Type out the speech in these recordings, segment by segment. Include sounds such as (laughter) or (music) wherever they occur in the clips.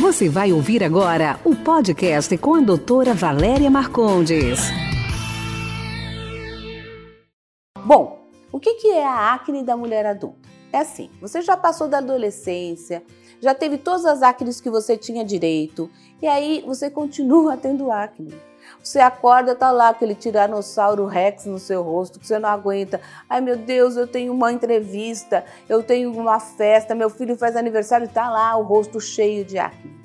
Você vai ouvir agora o podcast com a doutora Valéria Marcondes. Bom, o que é a acne da mulher adulta? É assim, você já passou da adolescência, já teve todas as acnes que você tinha direito, e aí você continua (laughs) tendo acne. Você acorda, tá lá aquele tiranossauro rex no seu rosto que você não aguenta. Ai meu Deus, eu tenho uma entrevista, eu tenho uma festa, meu filho faz aniversário e tá lá o rosto cheio de acne.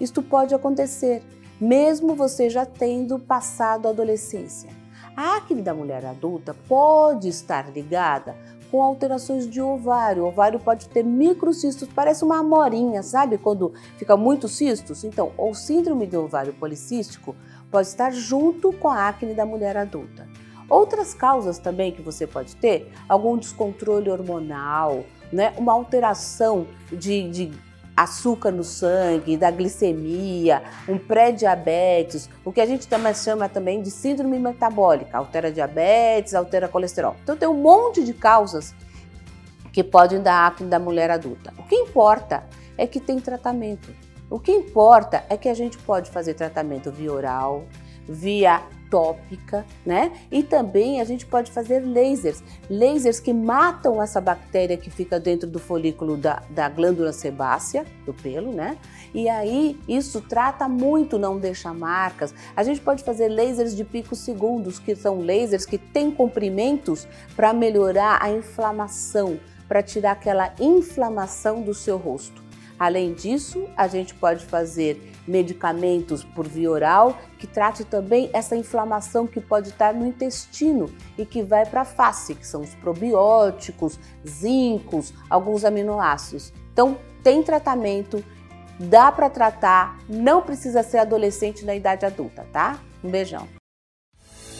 Isto pode acontecer, mesmo você já tendo passado a adolescência. A acne da mulher adulta pode estar ligada com alterações de ovário. O ovário pode ter microcistos, parece uma amorinha, sabe? Quando fica muito cistos. Então, o síndrome do ovário policístico pode estar junto com a acne da mulher adulta. Outras causas também que você pode ter, algum descontrole hormonal, né? uma alteração de, de açúcar no sangue, da glicemia, um pré-diabetes, o que a gente também chama também de síndrome metabólica, altera diabetes, altera colesterol. Então tem um monte de causas que podem dar acne da mulher adulta. O que importa é que tem tratamento. O que importa é que a gente pode fazer tratamento via oral, via tópica, né? E também a gente pode fazer lasers, lasers que matam essa bactéria que fica dentro do folículo da, da glândula sebácea, do pelo, né? E aí isso trata muito, não deixa marcas. A gente pode fazer lasers de picos segundos, que são lasers que têm comprimentos para melhorar a inflamação, para tirar aquela inflamação do seu rosto. Além disso, a gente pode fazer medicamentos por via oral que trate também essa inflamação que pode estar no intestino e que vai para a face, que são os probióticos, zincos, alguns aminoácidos. Então, tem tratamento, dá para tratar, não precisa ser adolescente na idade adulta, tá? Um beijão.